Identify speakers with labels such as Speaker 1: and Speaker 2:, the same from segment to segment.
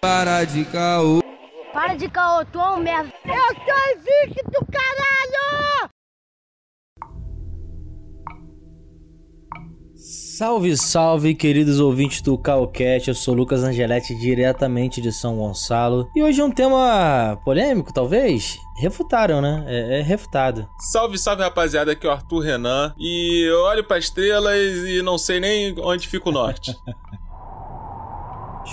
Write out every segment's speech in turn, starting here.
Speaker 1: Para de caô.
Speaker 2: Para de caô, tu é um merda.
Speaker 3: Eu sou invicto, caralho!
Speaker 4: Salve, salve, queridos ouvintes do Calcast. Eu sou Lucas Angeletti, diretamente de São Gonçalo. E hoje é um tema polêmico, talvez? Refutaram, né? É, é refutado.
Speaker 5: Salve, salve, rapaziada. Aqui é o Arthur Renan. E eu olho para estrelas e não sei nem onde fica o norte.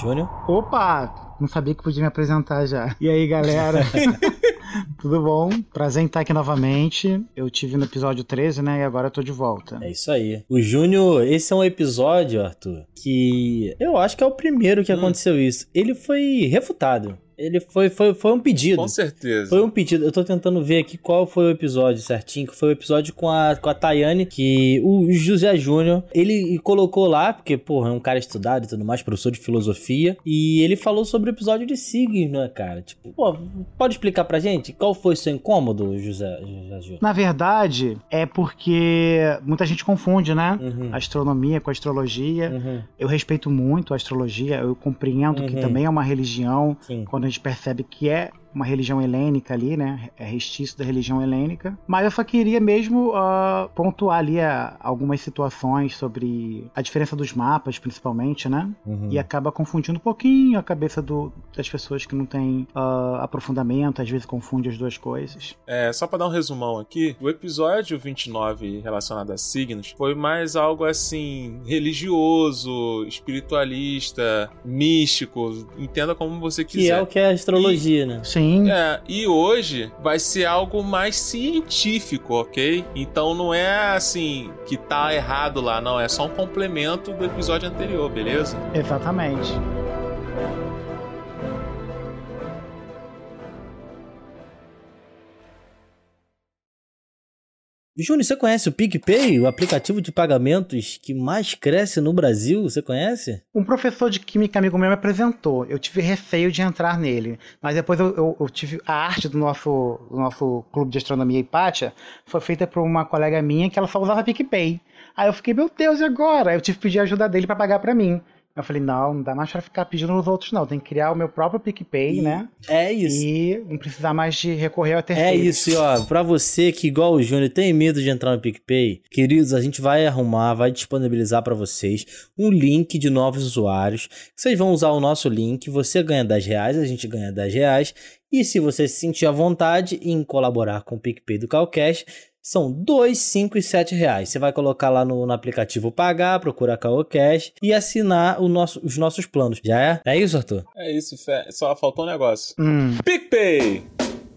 Speaker 4: Júnior?
Speaker 6: Opa! Não sabia que podia me apresentar já. E aí, galera? Tudo bom? Prazer em estar aqui novamente. Eu tive no episódio 13, né? E agora eu tô de volta.
Speaker 4: É isso aí. O Júnior, esse é um episódio, Arthur, que eu acho que é o primeiro que
Speaker 5: Hum.
Speaker 4: aconteceu isso. Ele foi refutado. Ele foi, foi, foi um pedido.
Speaker 5: Com certeza.
Speaker 4: Foi um pedido. Eu tô tentando ver aqui qual foi o episódio certinho. Que foi o episódio com a, com a Tayane, que o José Júnior, ele colocou lá, porque, porra, é um cara estudado e tudo mais, professor de filosofia. E ele falou sobre o episódio de signos, né, cara? Tipo, pô, pode explicar pra gente qual foi o seu incômodo, José, José Júnior?
Speaker 6: Na verdade, é porque muita gente confunde, né?
Speaker 4: Uhum.
Speaker 6: Astronomia com astrologia.
Speaker 4: Uhum.
Speaker 6: Eu respeito muito a astrologia, eu compreendo que
Speaker 4: Uhum.
Speaker 6: também é uma religião,
Speaker 4: Sim.
Speaker 6: quando a gente percebe que é uma religião helênica ali, né? É restício da religião helênica. Mas eu só queria mesmo ah, pontuar ali ah, algumas situações sobre a diferença dos mapas, principalmente, né?
Speaker 4: Uhum.
Speaker 6: E acaba confundindo um pouquinho a cabeça do- das pessoas que não têm ah, aprofundamento, às vezes confunde as duas coisas.
Speaker 5: É, só pra dar um resumão aqui, o episódio 29 relacionado a signos foi mais algo assim, religioso, espiritualista, místico, entenda como você
Speaker 4: Que
Speaker 5: quiser.
Speaker 4: é o que é a astrologia, né?
Speaker 6: Sim,
Speaker 5: É, e hoje vai ser algo mais científico, ok? Então não é assim que tá errado lá, não. É só um complemento do episódio anterior, beleza?
Speaker 6: exatamente.
Speaker 4: Júnior, você conhece o PicPay, o aplicativo de pagamentos que mais cresce no Brasil? Você conhece?
Speaker 6: Um professor de química amigo meu me apresentou. Eu tive receio de entrar nele. Mas depois eu, eu- eu tive. A arte do nosso, do nosso clube de astronomia Hipátia foi feita por uma colega minha que ela só usava PicPay. Aí eu fiquei, meu Deus, e agora? Eu tive que pedir ajuda dele pra pagar pra mim. Eu falei, não, não dá mais pra ficar pedindo nos outros, não. Tem que criar o meu próprio PicPay,
Speaker 4: E-
Speaker 6: né?
Speaker 4: É isso.
Speaker 6: E não precisar mais de recorrer a
Speaker 4: É
Speaker 6: terceiros.
Speaker 4: isso, e ó, pra você que, igual o Júnior, tem medo de entrar no PicPay, queridos, a gente vai arrumar, vai disponibilizar pra vocês um link de novos usuários. Vocês vão usar o nosso link, você ganha 10 reais, a gente ganha 10 reais. E se você se sentir à vontade em colaborar com o PicPay do Calcash, são 2, 5 e 7 reais. Você vai colocar lá no, no aplicativo Pagar, procurar Calcash e assinar o nosso, os nossos planos. Já é? É isso, Arthur?
Speaker 5: É isso, Fé. Só faltou um negócio.
Speaker 6: Hum,
Speaker 5: PicPay!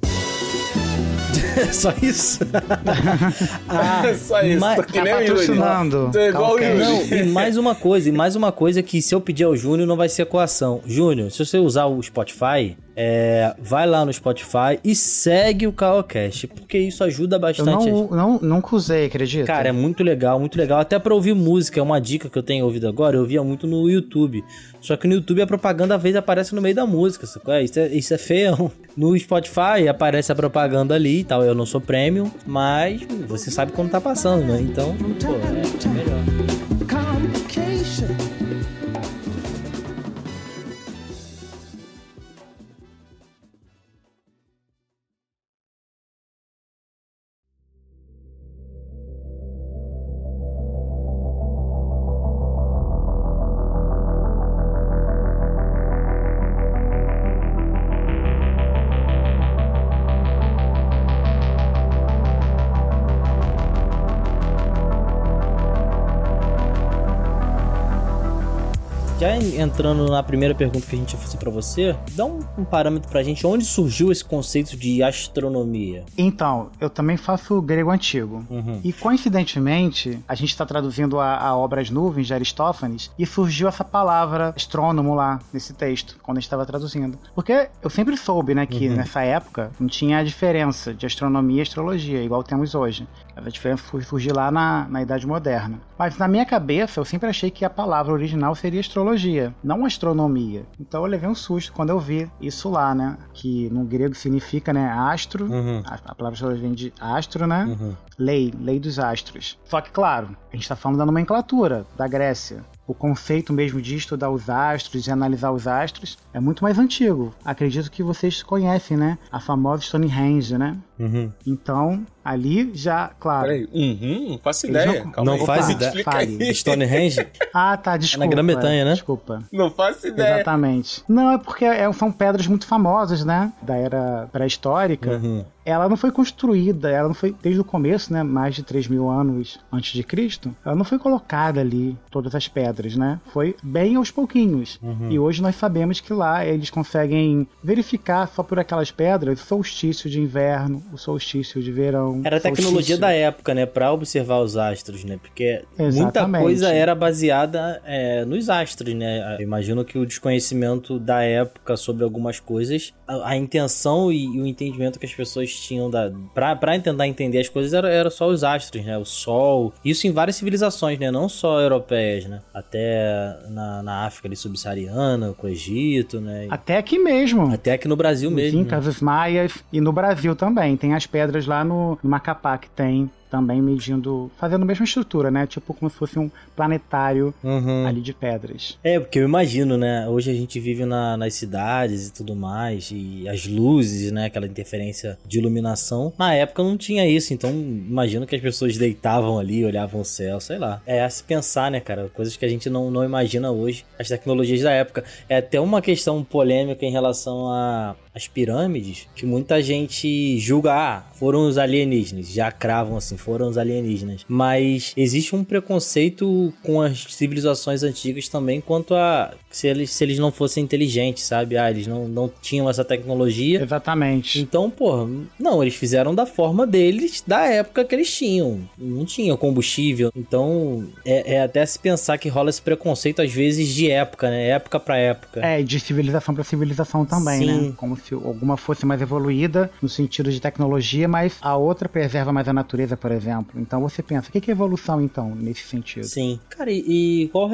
Speaker 4: Só isso? ah,
Speaker 5: Só isso.
Speaker 4: mas-
Speaker 5: tô que
Speaker 6: tá
Speaker 5: nem Yuri.
Speaker 6: patrocinando.
Speaker 5: Tô igual o. Yuri.
Speaker 4: Não, e mais uma coisa, e mais uma coisa que se eu pedir ao Júnior não vai ser coação. Júnior, se você usar o Spotify, é, vai lá no Spotify e segue o Caocast, porque isso ajuda
Speaker 6: eu
Speaker 4: bastante.
Speaker 6: não, não, nunca usei, acredita?
Speaker 4: Cara, é muito legal, muito legal. Até pra ouvir música, é uma dica que eu tenho ouvido agora. Eu ouvia muito no YouTube. Só que no YouTube a propaganda às vezes aparece no meio da música. sacou? É, Isso é, isso é feio. No Spotify aparece a propaganda ali e tal. Eu não sou premium, mas você sabe quando tá passando, né? Então, pô, é, é melhor. Entrando na primeira pergunta que a gente ia fazer pra você, dá um, um parâmetro pra gente onde surgiu esse conceito de astronomia.
Speaker 6: Então, eu também faço grego antigo.
Speaker 4: Uhum.
Speaker 6: E coincidentemente, a gente está traduzindo a, a obra As Nuvens de Aristófanes e surgiu essa palavra astrônomo lá nesse texto, quando a gente estava traduzindo. Porque eu sempre soube, né, que
Speaker 4: Uhum.
Speaker 6: nessa época não tinha a diferença de astronomia e astrologia, igual temos hoje. A diferença foi surgir lá na, na Idade Moderna. Mas na minha cabeça, eu sempre achei que a palavra original seria astrologia, não astronomia. Então eu levei um susto quando eu vi isso lá, né? Que no grego significa, né, astro.
Speaker 4: Uhum.
Speaker 6: A, a palavra astrologia vem de astro, né?
Speaker 4: Uhum.
Speaker 6: Lei, lei dos astros. Só que, claro, a gente tá falando da nomenclatura da Grécia. o conceito mesmo de estudar os astros, de analisar os astros, é muito mais antigo. Acredito que vocês conhecem, né? A famosa Stonehenge, né?
Speaker 4: Uhum.
Speaker 6: Então, ali já, claro.
Speaker 5: Peraí, uhum, não faço ideia.
Speaker 6: não-
Speaker 5: Calma
Speaker 4: Não
Speaker 5: aí.
Speaker 4: faz ideia.
Speaker 6: Fale.
Speaker 4: Stonehenge?
Speaker 6: Ah, tá, desculpa.
Speaker 4: Grã-Bretanha, né?
Speaker 6: Desculpa.
Speaker 5: Não faço ideia.
Speaker 6: Exatamente. Não, é porque é- são pedras muito famosas, né? Da era pré-histórica.
Speaker 4: Uhum.
Speaker 6: Ela não foi construída, ela não foi desde o começo, né? Mais de 3 mil anos antes de Cristo. Ela não foi colocada ali, todas as pedras, né? Foi bem aos pouquinhos.
Speaker 4: Uhum.
Speaker 6: E hoje nós sabemos que lá eles conseguem verificar só por aquelas pedras o solstício de inverno, o solstício de verão.
Speaker 4: Era a tecnologia
Speaker 6: solstício-
Speaker 4: da época, né? Pra observar os astros, né? Porque muita
Speaker 6: Exatamente.
Speaker 4: coisa era baseada é, nos astros, né? Eu imagino que o desconhecimento da época sobre algumas coisas, a, a intenção e, e o entendimento que as pessoas tinham da, pra, pra tentar entender as coisas era, era só os astros, né? O sol. Isso em várias civilizações, né? Não só europeias, né? Até na, na África ali, subsaariana, com o Egito, né?
Speaker 6: Até aqui mesmo.
Speaker 4: Até aqui no Brasil
Speaker 6: Os
Speaker 4: mesmo. né?
Speaker 6: Incas, os maias e no Brasil também. Tem as pedras lá no, no Macapá que tem também medindo, fazendo a mesma estrutura, né? Tipo como se fosse um planetário
Speaker 4: Uhum.
Speaker 6: ali de pedras.
Speaker 4: É, porque eu imagino, né? Hoje a gente vive na- nas cidades e tudo mais, e as luzes, né? Aquela interferência de iluminação. Na época não tinha isso, então imagino que as pessoas deitavam ali, olhavam o céu, sei lá. É a se pensar, né, cara? Coisas que a gente não, não imagina hoje, as tecnologias da época. É até uma questão polêmica em relação a as pirâmides, que muita gente julga, ah, foram os alienígenas, já cravam assim, foram os alienígenas. Mas existe um preconceito com as civilizações antigas também quanto a se eles, se eles não fossem inteligentes, sabe? Ah, eles não, não tinham essa tecnologia.
Speaker 6: Exatamente.
Speaker 4: Então, pô, não, eles fizeram da forma deles, da época que eles tinham. Não tinha combustível. Então, é, é até se pensar que rola esse preconceito, às vezes, de época, né? Época pra época.
Speaker 6: É, e de civilização para civilização também,
Speaker 4: Sim.
Speaker 6: né? Como se alguma fosse mais evoluída no sentido de tecnologia, mas a outra preserva mais a natureza, por exemplo. Então você pensa, o que é evolução então nesse sentido?
Speaker 4: Sim. Cara, e, e qual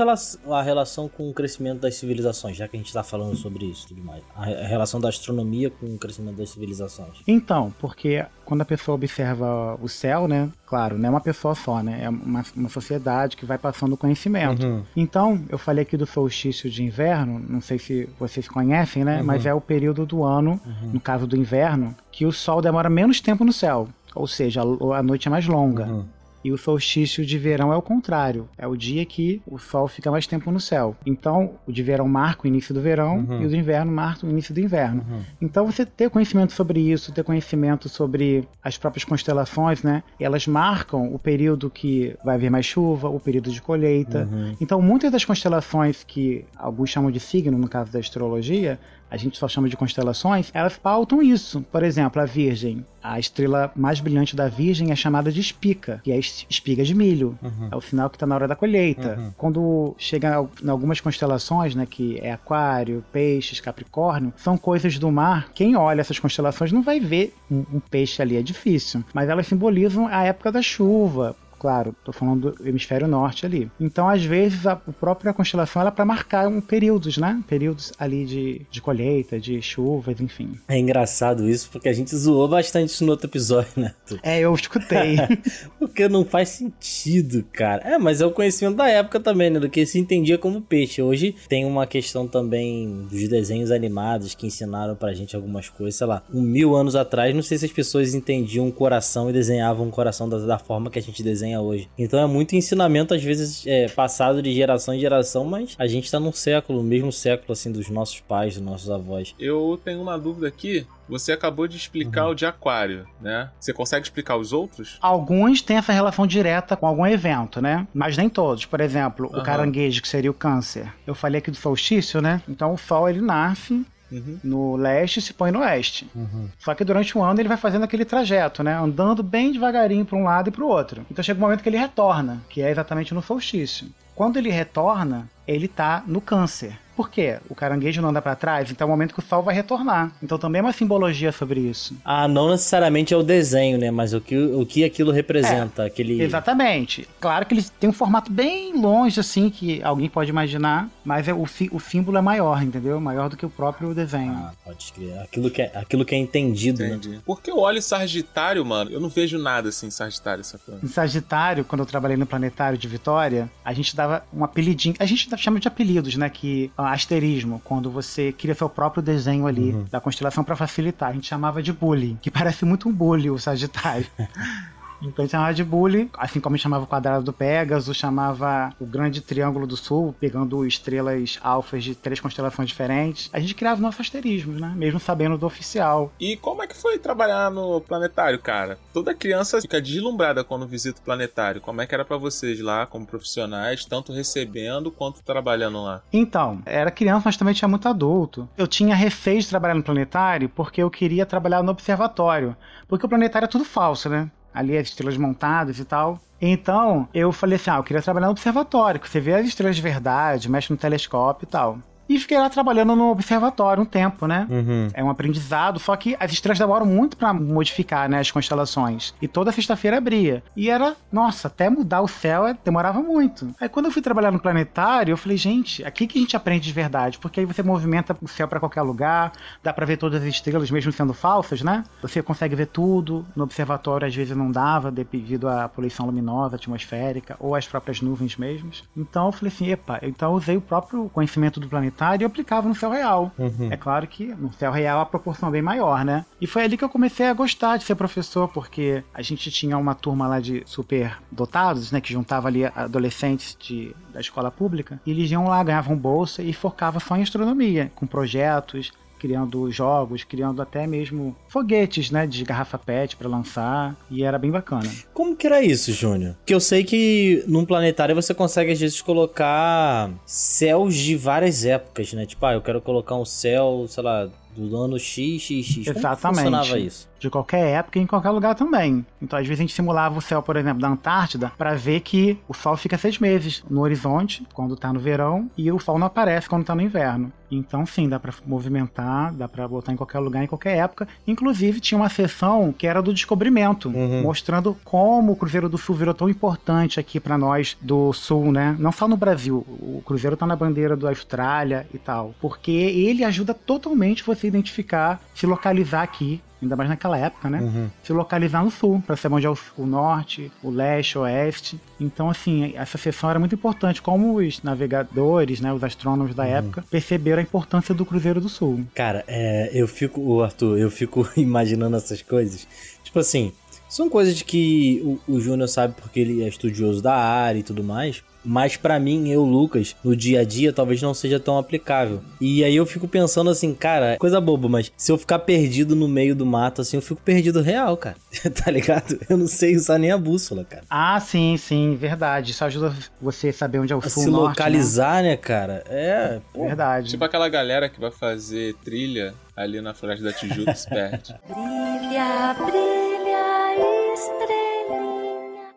Speaker 4: a relação com o crescimento das civilizações, já que a gente tá falando sobre isso e tudo mais? A, relação da astronomia com o crescimento das civilizações.
Speaker 6: Então, porque quando a pessoa observa o céu, né? Claro, não é uma pessoa só, né? É uma, uma sociedade que vai passando conhecimento.
Speaker 4: Uhum.
Speaker 6: Então, eu falei aqui do solstício de inverno, não sei se vocês conhecem, né?
Speaker 4: Uhum.
Speaker 6: Mas é o período do ano, no caso do inverno, que o sol demora menos tempo no céu. Ou seja, a a noite é mais longa.
Speaker 4: Uhum.
Speaker 6: E o solstício de verão é o contrário. É o dia que o sol fica mais tempo no céu. Então, o de verão marca o início do verão
Speaker 4: Uhum.
Speaker 6: e o do inverno marca o início do inverno.
Speaker 4: Uhum.
Speaker 6: Então, você ter conhecimento sobre isso, ter conhecimento sobre as próprias constelações, né? Elas marcam o período que vai haver mais chuva, o período de colheita.
Speaker 4: Uhum.
Speaker 6: Então, muitas das constelações que alguns chamam de signo, no caso da astrologia, a gente só chama de constelações, elas pautam isso. Por exemplo, a Virgem. A estrela mais brilhante da Virgem é chamada de espica, que é espiga de milho.
Speaker 4: Uhum.
Speaker 6: É o sinal que está na hora da colheita.
Speaker 4: Uhum.
Speaker 6: Quando chega em algumas constelações, né, que é Aquário, Peixes, Capricórnio, são coisas do mar. Quem olha essas constelações não vai ver um, um peixe ali, é difícil. Mas elas simbolizam a época da chuva. Claro, tô falando do hemisfério norte ali. Então, às vezes, a, própria constelação ela é para marcar um períodos, né? Períodos ali de, de colheita, de chuvas, enfim.
Speaker 4: É engraçado isso, porque a gente zoou bastante isso no outro episódio, né?
Speaker 6: É, eu escutei.
Speaker 4: Porque não faz sentido, cara. É, mas é o conhecimento da época também, né? Do que se entendia como peixe. Hoje tem uma questão também dos desenhos animados que ensinaram pra gente algumas coisas. Sei lá, um mil anos atrás, não sei se as pessoas entendiam o coração e desenhavam o coração da, da forma que a gente desenha hoje. Então é muito ensinamento, às vezes, é, passado de geração em geração, mas a gente tá num século, o mesmo século, assim, dos nossos pais, dos nossos avós.
Speaker 5: Eu tenho uma dúvida aqui. Você acabou de explicar
Speaker 4: Uhum.
Speaker 5: o de aquário, né? Você consegue explicar os outros?
Speaker 6: Alguns têm essa relação direta com algum evento, né? Mas nem todos. Por exemplo, o
Speaker 5: Aham.
Speaker 6: caranguejo, que seria o câncer. Eu falei aqui do solstício, né? Então o sol ele nasce
Speaker 5: Uhum.
Speaker 6: no leste e se põe no oeste.
Speaker 4: Uhum.
Speaker 6: Só que durante o ano ele vai fazendo aquele trajeto, né? Andando bem devagarinho para um lado e para o outro. Então chega um momento que ele retorna, que é exatamente no solstício. Quando ele retorna, ele tá no câncer. Por quê? O caranguejo não anda para trás, então é o momento que o sol vai retornar. Então também é uma simbologia sobre isso.
Speaker 4: Ah, não necessariamente é o desenho, né? Mas o que, o que aquilo representa. É, aquele...
Speaker 6: Exatamente. Claro que ele tem um formato bem longe, assim, que alguém pode imaginar, mas é, o, o símbolo é maior, entendeu? Maior do que o próprio desenho. Ah,
Speaker 4: pode escrever. Aquilo que é, aquilo que é entendido, né? Entendi.
Speaker 5: né? Porque eu olho Sagitário, mano, eu não vejo nada assim em Sagitário,
Speaker 6: coisa. Em Sagitário, quando eu trabalhei no Planetário de Vitória, a gente dava um apelidinho. A gente chama de apelidos, né? Que asterismo, quando você cria seu próprio desenho ali uhum. da constelação para facilitar. A gente chamava de bullying, que parece muito um bully o Sagitário. Então chamava de bully, assim como ele chamava o quadrado do Pégaso, chamava o grande triângulo do sul, pegando estrelas alfas de três constelações diferentes. A gente criava nossos asterismos, né? Mesmo sabendo do oficial.
Speaker 5: E como é que foi trabalhar no planetário, cara? Toda criança fica deslumbrada quando visita o planetário. Como é que era para vocês lá, como profissionais, tanto recebendo quanto trabalhando lá?
Speaker 6: Então, era criança, mas também tinha muito adulto. Eu tinha receio de trabalhar no planetário porque eu queria trabalhar no observatório. Porque o planetário é tudo falso, né? Ali as estrelas montadas e tal. Então, eu falei assim: ah, eu queria trabalhar no observatório, que você vê as estrelas de verdade, mexe no telescópio e tal. E fiquei lá trabalhando no observatório um tempo, né? Uhum. É um aprendizado, só que as estrelas demoram muito para modificar, né, as constelações. E toda sexta-feira abria. E era, nossa, até mudar o céu é, demorava muito. Aí quando eu fui trabalhar no planetário, eu falei, gente, aqui que a gente aprende de verdade, porque aí você movimenta o céu para qualquer lugar, dá para ver todas as estrelas mesmo sendo falsas, né? Você consegue ver tudo. No observatório às vezes não dava devido à poluição luminosa atmosférica ou às próprias nuvens mesmas. Então eu falei assim, epa, então eu usei o próprio conhecimento do planetário e aplicava no céu real. Uhum. É claro que no céu real a proporção é bem maior, né? E foi ali que eu comecei a gostar de ser professor, porque a gente tinha uma turma lá de super dotados, né? Que juntava ali adolescentes de, da escola pública. E eles iam lá, ganhavam bolsa e focavam só em astronomia, com projetos, criando jogos, criando até mesmo foguetes, né, de garrafa PET para lançar, e era bem bacana.
Speaker 4: Como que era isso, Júnior? Que eu sei que num planetário você consegue às vezes colocar céus de várias épocas, né? Tipo, ah, eu quero colocar um céu, sei lá, do ano XXX.
Speaker 6: Exatamente. Como funcionava isso? De qualquer época e em qualquer lugar também. Então, às vezes, a gente simulava o céu, por exemplo, da Antártida, para ver que o Sol fica seis meses no horizonte, quando tá no verão, e o Sol não aparece quando tá no inverno. Então, sim, dá para movimentar, dá para botar em qualquer lugar, em qualquer época. Inclusive, tinha uma sessão que era do descobrimento, uhum. mostrando como o Cruzeiro do Sul virou tão importante aqui para nós do Sul, né? Não só no Brasil. O Cruzeiro tá na bandeira da Austrália e tal. Porque ele ajuda totalmente você identificar, se localizar aqui ainda mais naquela época, né? Uhum. Se localizar no sul, para saber onde é o, o, norte, o leste, o oeste. Então, assim, essa sessão era muito importante. Como os navegadores, né, os astrônomos da uhum. época, perceberam a importância do Cruzeiro do Sul.
Speaker 4: Cara, é, eu fico, Arthur, eu fico imaginando essas coisas. Tipo assim, são coisas que o, o Júnior sabe porque ele é estudioso da área e tudo mais. Mas para mim, eu, Lucas, no dia a dia, talvez não seja tão aplicável. E aí eu fico pensando assim, cara, coisa boba, mas se eu ficar perdido no meio do mato, assim, eu fico perdido real, cara. tá ligado? Eu não sei usar nem a bússola, cara.
Speaker 6: Ah, sim, sim, verdade. Isso ajuda você a saber onde é o sul
Speaker 4: Se norte, localizar, né? né, cara? É,
Speaker 6: pô. Verdade.
Speaker 5: Tipo aquela galera que vai fazer trilha ali na Floresta da Tijuca se perde. brilha, brilha,
Speaker 4: estrela.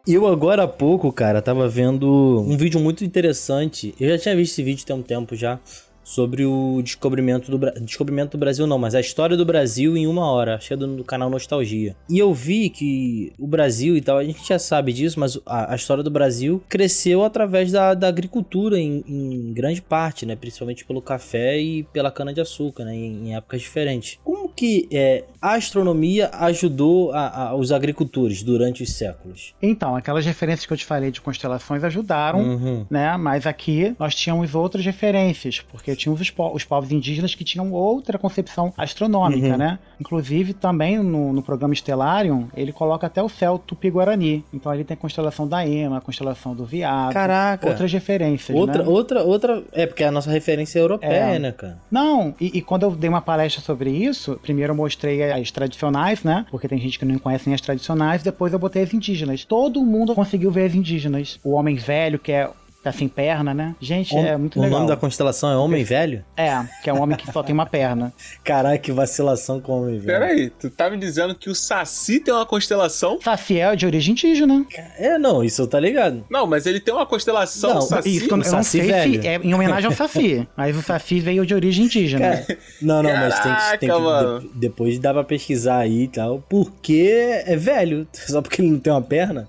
Speaker 4: Eu agora há pouco, cara, tava vendo um vídeo muito interessante. Eu já tinha visto esse vídeo tem um tempo já sobre o descobrimento do descobrimento do Brasil não, mas a história do Brasil em uma hora, acho é do, do, canal Nostalgia. E eu vi que o Brasil e tal, a gente já sabe disso, mas a, a história do Brasil cresceu através da, da agricultura em, em, grande parte, né, principalmente pelo café e pela cana de açúcar, né, em, em épocas diferentes. Como que é, a astronomia ajudou a, a, os agricultores durante os séculos?
Speaker 6: Então, aquelas referências que eu te falei de constelações ajudaram, uhum. né? Mas aqui nós tínhamos outras referências, porque tinha os, os povos indígenas que tinham outra concepção astronômica, uhum. né? Inclusive, também no, no programa Stellarium, ele coloca até o céu Tupi-Guarani. Então ali tem a constelação da Ema, a constelação do Viado.
Speaker 4: Caraca!
Speaker 6: Outras referências,
Speaker 4: outra,
Speaker 6: né?
Speaker 4: Outra, outra... É, porque a nossa referência é europeia, é. né, cara?
Speaker 6: Não, e, e, quando eu dei uma palestra sobre isso, primeiro eu mostrei as tradicionais, né? Porque tem gente que não conhece nem as tradicionais, depois eu botei as indígenas. Todo mundo conseguiu ver as indígenas. O homem velho, que é tá sem perna, né? Gente, é muito
Speaker 4: o
Speaker 6: legal.
Speaker 4: nome da constelação é Homem Velho?
Speaker 6: É, que é um homem que só tem uma perna.
Speaker 4: Caraca, que vacilação com Homem Velho.
Speaker 5: Pera aí, tu tá me dizendo que o Saci tem uma constelação?
Speaker 6: Safiel é de origem indígena.
Speaker 4: É, não, isso eu tá ligado.
Speaker 5: Não, mas ele tem uma constelação,
Speaker 4: Não,
Speaker 5: o Saci.
Speaker 6: Isso, que eu, eu não
Speaker 4: Saci
Speaker 6: sei
Speaker 4: velho.
Speaker 6: se é em homenagem ao Safi. Mas o Safi veio de origem indígena.
Speaker 4: Cara, não, não, mas tem que, tem
Speaker 5: Caraca,
Speaker 4: que
Speaker 5: mano.
Speaker 4: de- depois dá pra pesquisar aí e tal, porque é velho, só porque ele não tem uma perna.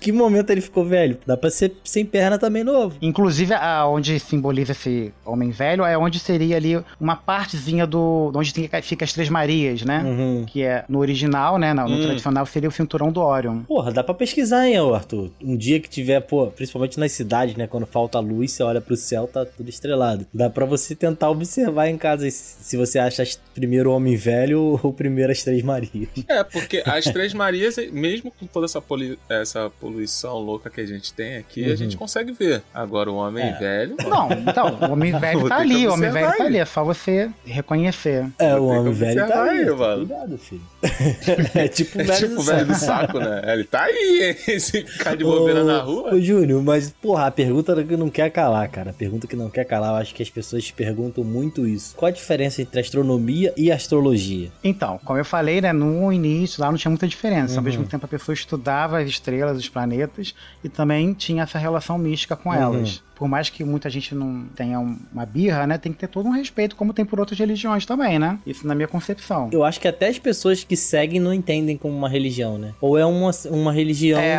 Speaker 4: Que momento ele ficou velho? Dá pra ser sem perna também novo.
Speaker 6: Inclusive, a, onde simboliza esse homem velho é onde seria ali uma partezinha do. de onde tem, fica as Três Marias, né?
Speaker 4: Uhum.
Speaker 6: Que é no original, né? No, no
Speaker 5: Hum.
Speaker 6: tradicional seria o cinturão do Orion.
Speaker 4: Porra, dá pra pesquisar, hein, Arthur? Um dia que tiver, pô, principalmente nas cidades, né? Quando falta luz, você olha pro céu, tá tudo estrelado. Dá pra você tentar observar em casa se você acha primeiro o Homem Velho ou primeiro as Três Marias.
Speaker 5: É, porque as Três Marias, mesmo com toda essa, poli- essa poluição louca que a gente tem aqui,
Speaker 4: Uhum.
Speaker 5: a gente consegue ver. Agora o homem
Speaker 4: É.
Speaker 5: velho.
Speaker 6: Não, então, o homem velho tá
Speaker 5: ter que
Speaker 6: ali, o homem velho tá
Speaker 5: aí.
Speaker 6: ali, é só você reconhecer.
Speaker 4: É, o Homem Velho tá aí,
Speaker 5: aí,
Speaker 4: tá
Speaker 5: mano.
Speaker 4: Cuidado, filho. é tipo o
Speaker 5: É
Speaker 4: velho
Speaker 5: tipo
Speaker 4: do
Speaker 5: o velho do
Speaker 4: saco.
Speaker 5: saco, né? Ele tá aí, hein? Se ficar de bobeira
Speaker 4: Ô,
Speaker 5: na rua.
Speaker 4: Ô, Júnior, mas, porra, a pergunta que não quer calar, cara. A pergunta que não quer calar, eu acho que as pessoas perguntam muito isso. Qual a diferença entre astronomia e astrologia?
Speaker 6: Então, como eu falei, né, no início lá não tinha muita diferença. Ao
Speaker 4: Uhum.
Speaker 6: mesmo tempo a pessoa estudava as estrelas, os planetas e também tinha essa relação mística com
Speaker 4: Uhum.
Speaker 6: elas. Por mais que muita gente não tenha um- uma birra, né, tem que ter todo um respeito, como tem por outras religiões também, né? Isso na minha concepção.
Speaker 4: Eu acho que até as pessoas que seguem não entendem como uma religião, né? Ou é uma, uma religião,
Speaker 6: É.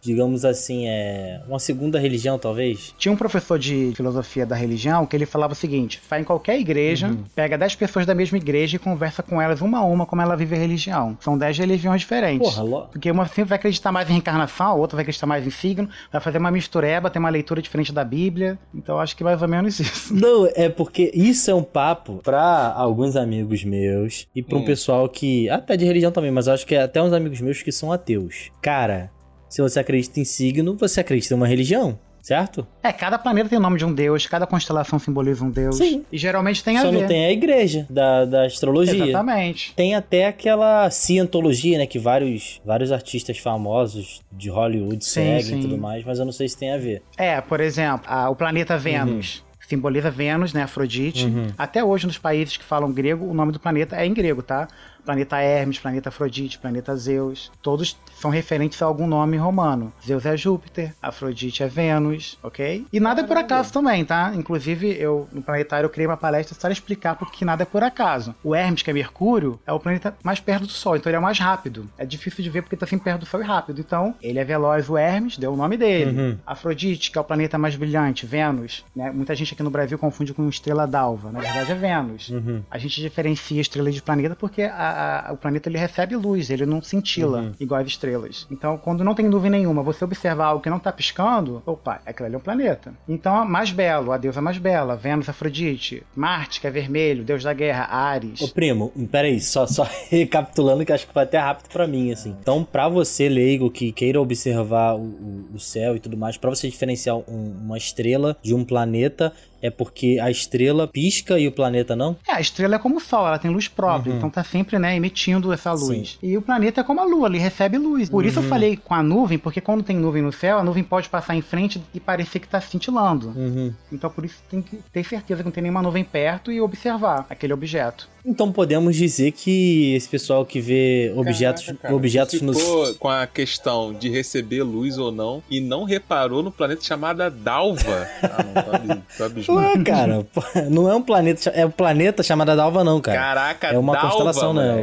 Speaker 4: digamos assim, é uma segunda religião, talvez?
Speaker 6: Tinha um professor de filosofia da religião que ele falava o seguinte: vai em qualquer igreja,
Speaker 4: Uhum.
Speaker 6: pega 10 pessoas da mesma igreja e conversa com elas uma a uma como ela vive a religião. São 10 religiões diferentes.
Speaker 4: Porra, lo...
Speaker 6: Porque uma sempre vai acreditar mais em reencarnação, a outra vai acreditar mais em signo, vai fazer uma mistureba, ter uma leitura diferente da Bíblia. Então acho que mais ou menos isso.
Speaker 4: Não, é porque isso é um papo pra alguns amigos meus e pra um
Speaker 5: Hum.
Speaker 4: pessoal que. Até de religião também, mas eu acho que é até uns amigos meus que são ateus. Cara, se você acredita em signo, você acredita em uma religião, certo?
Speaker 6: É, cada planeta tem o nome de um deus, cada constelação simboliza um deus.
Speaker 4: Sim.
Speaker 6: E geralmente tem a
Speaker 4: Só
Speaker 6: ver.
Speaker 4: não tem a igreja da, da astrologia.
Speaker 6: Exatamente.
Speaker 4: Tem até aquela cientologia, né? Que vários, vários artistas famosos de Hollywood
Speaker 6: Sim,
Speaker 4: seguem
Speaker 6: sim.
Speaker 4: e tudo mais, mas eu não sei se tem a ver.
Speaker 6: É, por exemplo, a- o planeta Vênus. Simboliza Vênus, né? Afrodite.
Speaker 4: Uhum.
Speaker 6: Até hoje, nos países que falam grego, o nome do planeta é em grego, tá? Planeta Hermes, planeta Afrodite, planeta Zeus. Todos são referentes a algum nome romano. Zeus é Júpiter, Afrodite é Vênus, ok? E nada é por acaso também, tá? Inclusive, eu no planetário eu criei uma palestra só para explicar porque nada é por acaso. O Hermes, que é Mercúrio, é o planeta mais perto do Sol, então ele é mais rápido. É difícil de ver porque tá sempre perto do Sol e rápido. Então, ele é veloz, o Hermes, deu o nome dele.
Speaker 4: Uhum.
Speaker 6: Afrodite, que é o planeta mais brilhante, Vênus. Né? Muita gente aqui no Brasil confunde com estrela d'alva. Na verdade é Vênus.
Speaker 4: Uhum.
Speaker 6: A gente diferencia estrela de planeta porque a- a- o planeta ele recebe luz, ele não cintila
Speaker 4: Uhum.
Speaker 6: igual as estrelas. Então, quando não tem nuvem nenhuma, você observar algo que não tá piscando, opa, aquilo ali é um planeta. Então, mais belo, a deusa mais bela, Vênus, Afrodite. Marte, que é vermelho, deus da guerra, Ares.
Speaker 4: Ô primo, peraí, só, só recapitulando que acho que foi até rápido pra mim, assim. Então, pra você, leigo, que queira observar o, o- o céu e tudo mais, pra você diferenciar um- uma estrela de um planeta, é porque a estrela pisca e o planeta não?
Speaker 6: É, a estrela é como o Sol, ela tem luz própria,
Speaker 4: Uhum.
Speaker 6: então tá sempre, né, emitindo essa luz. E o planeta é como a Lua, ele recebe luz. Por isso eu
Speaker 4: Uhum.
Speaker 6: falei com a nuvem, porque quando tem nuvem no céu, a nuvem pode passar em frente e parecer que tá cintilando.
Speaker 4: Uhum.
Speaker 6: Então por isso tem que ter certeza que não tem nenhuma nuvem perto e observar aquele objeto.
Speaker 4: Então podemos dizer que esse pessoal que vê objetos,
Speaker 5: Caraca, cara,
Speaker 4: objetos
Speaker 5: tu
Speaker 4: no.
Speaker 5: ficou com a questão de receber luz ou não e não reparou no planeta chamado Dalva. Ah, não, tô ab- tô abismado.
Speaker 4: Não é, cara. Não é um planeta. É um planeta chamado Dalva, não, cara.
Speaker 5: Caraca,
Speaker 4: é uma
Speaker 5: Dalva,
Speaker 4: constelação, né?